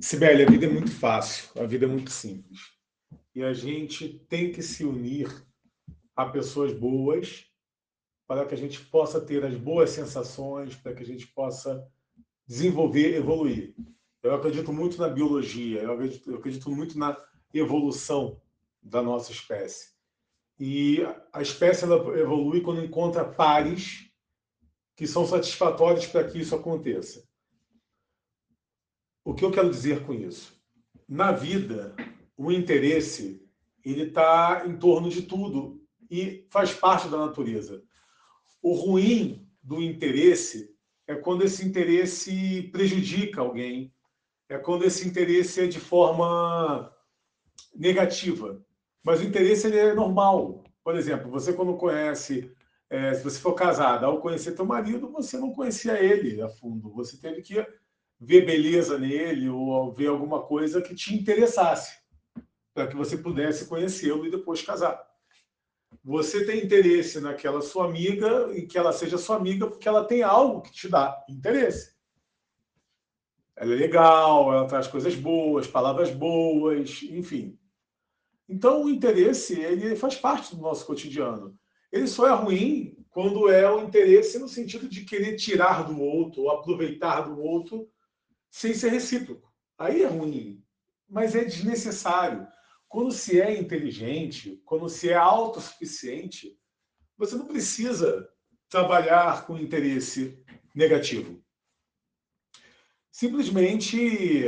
Sibeli, a vida é muito fácil, a vida é muito simples. E a gente tem que se unir a pessoas boas para que a gente possa ter as boas sensações, para que a gente possa desenvolver, evoluir. Eu acredito muito na biologia, eu acredito, eu acredito muito na evolução da nossa espécie. E a espécie ela evolui quando encontra pares que são satisfatórios para que isso aconteça. Que eu quero dizer com isso? Na vida, o interesse ele está em torno de tudo e faz parte da natureza. O ruim do interesse é quando esse interesse prejudica alguém, é quando esse interesse é de forma negativa. Mas o interesse ele é normal. Por exemplo, você quando conhece, é, se você for casado, ao conhecer teu marido, você não conhecia ele a fundo. Você teve que ver beleza nele ou ver alguma coisa que te interessasse, para que você pudesse conhecê-lo e depois casar. Você tem interesse naquela sua amiga e que ela seja sua amiga porque ela tem algo que te dá interesse. Ela é legal, ela traz coisas boas, palavras boas, enfim. Então, o interesse ele faz parte do nosso cotidiano. Ele só é ruim quando é o interesse no sentido de querer tirar do outro, ou aproveitar do outro, sem ser recíproco. Aí é ruim, mas é desnecessário. Quando se é inteligente, quando se é autossuficiente, você não precisa trabalhar com interesse negativo. Simplesmente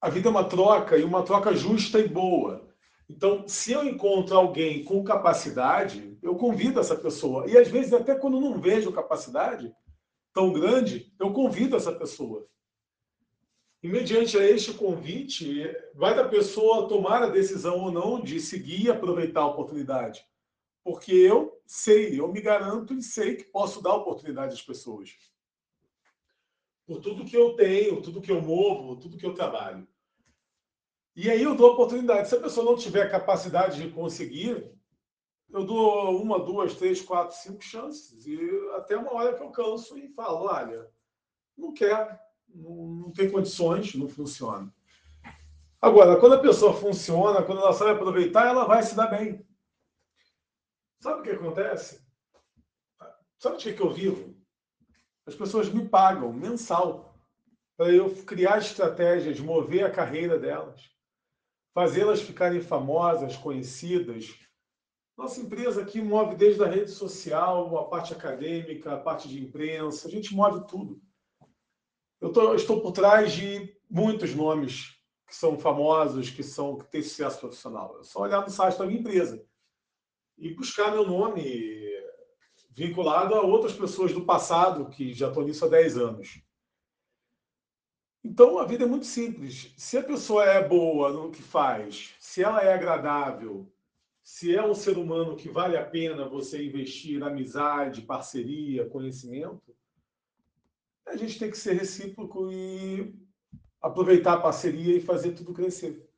a vida é uma troca e uma troca justa e boa. Então, se eu encontro alguém com capacidade, eu convido essa pessoa. E às vezes, até quando não vejo capacidade tão grande, eu convido essa pessoa. E mediante a este convite, vai da pessoa tomar a decisão ou não de seguir e aproveitar a oportunidade. Porque eu sei, eu me garanto e sei que posso dar oportunidade às pessoas. Por tudo que eu tenho, tudo que eu movo, tudo que eu trabalho. E aí eu dou oportunidade. Se a pessoa não tiver capacidade de conseguir, eu dou uma, duas, três, quatro, cinco chances. E até uma hora que eu canso e falo, olha, não quero não, não tem condições, não funciona. Agora, quando a pessoa funciona, quando ela sabe aproveitar, ela vai se dar bem. Sabe o que acontece? Sabe de que eu vivo? As pessoas me pagam mensal para eu criar estratégias, mover a carreira delas, fazê-las ficarem famosas, conhecidas. Nossa empresa aqui move desde a rede social, a parte acadêmica, a parte de imprensa, a gente move tudo. Eu, tô, eu estou por trás de muitos nomes que são famosos, que são que têm sucesso profissional. É só olhar no site da minha empresa e buscar meu nome vinculado a outras pessoas do passado que já estão nisso há 10 anos. Então, a vida é muito simples. Se a pessoa é boa no que faz, se ela é agradável, se é um ser humano que vale a pena você investir amizade, parceria, conhecimento, a gente tem que ser recíproco e aproveitar a parceria e fazer tudo crescer.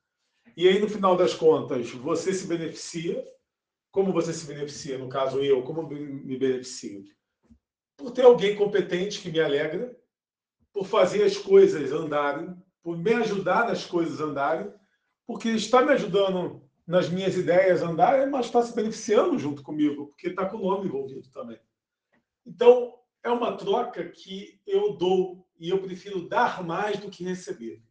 E aí, no final das contas, você se beneficia. Como você se beneficia? No caso, eu, como me beneficio? Por ter alguém competente que me alegra, por fazer as coisas andarem, por me ajudar nas coisas andarem, porque está me ajudando nas minhas ideias andarem, mas está se beneficiando junto comigo, porque está com o nome envolvido também. Então, é uma troca que eu dou e eu prefiro dar mais do que receber.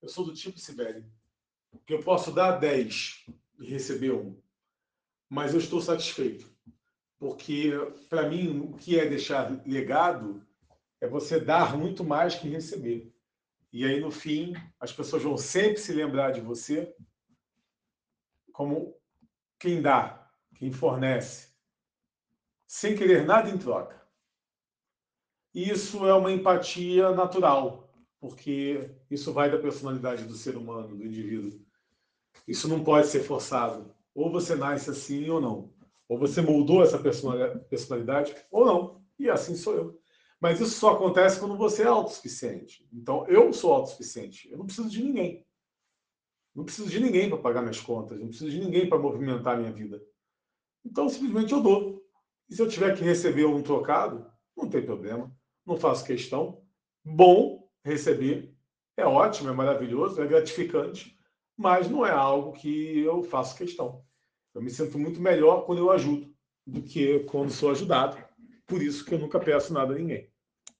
Eu sou do tipo, Sibeli, que eu posso dar 10 e receber um, mas eu estou satisfeito. Porque, para mim, o que é deixar legado é você dar muito mais que receber. E aí, no fim, as pessoas vão sempre se lembrar de você como quem dá, quem fornece, sem querer nada em troca. Isso é uma empatia natural, porque isso vai da personalidade do ser humano, do indivíduo. Isso não pode ser forçado. Ou você nasce assim ou não. Ou você moldou essa personalidade ou não. E assim sou eu. Mas isso só acontece quando você é autossuficiente. Então, eu sou autossuficiente. Eu não preciso de ninguém. Não preciso de ninguém para pagar minhas contas. Não preciso de ninguém para movimentar minha vida. Então, simplesmente eu dou. E se eu tiver que receber um trocado, não tem problema não faço questão. Bom receber. É ótimo, é maravilhoso, é gratificante, mas não é algo que eu faço questão. Eu me sinto muito melhor quando eu ajudo do que quando sou ajudado. Por isso que eu nunca peço nada a ninguém.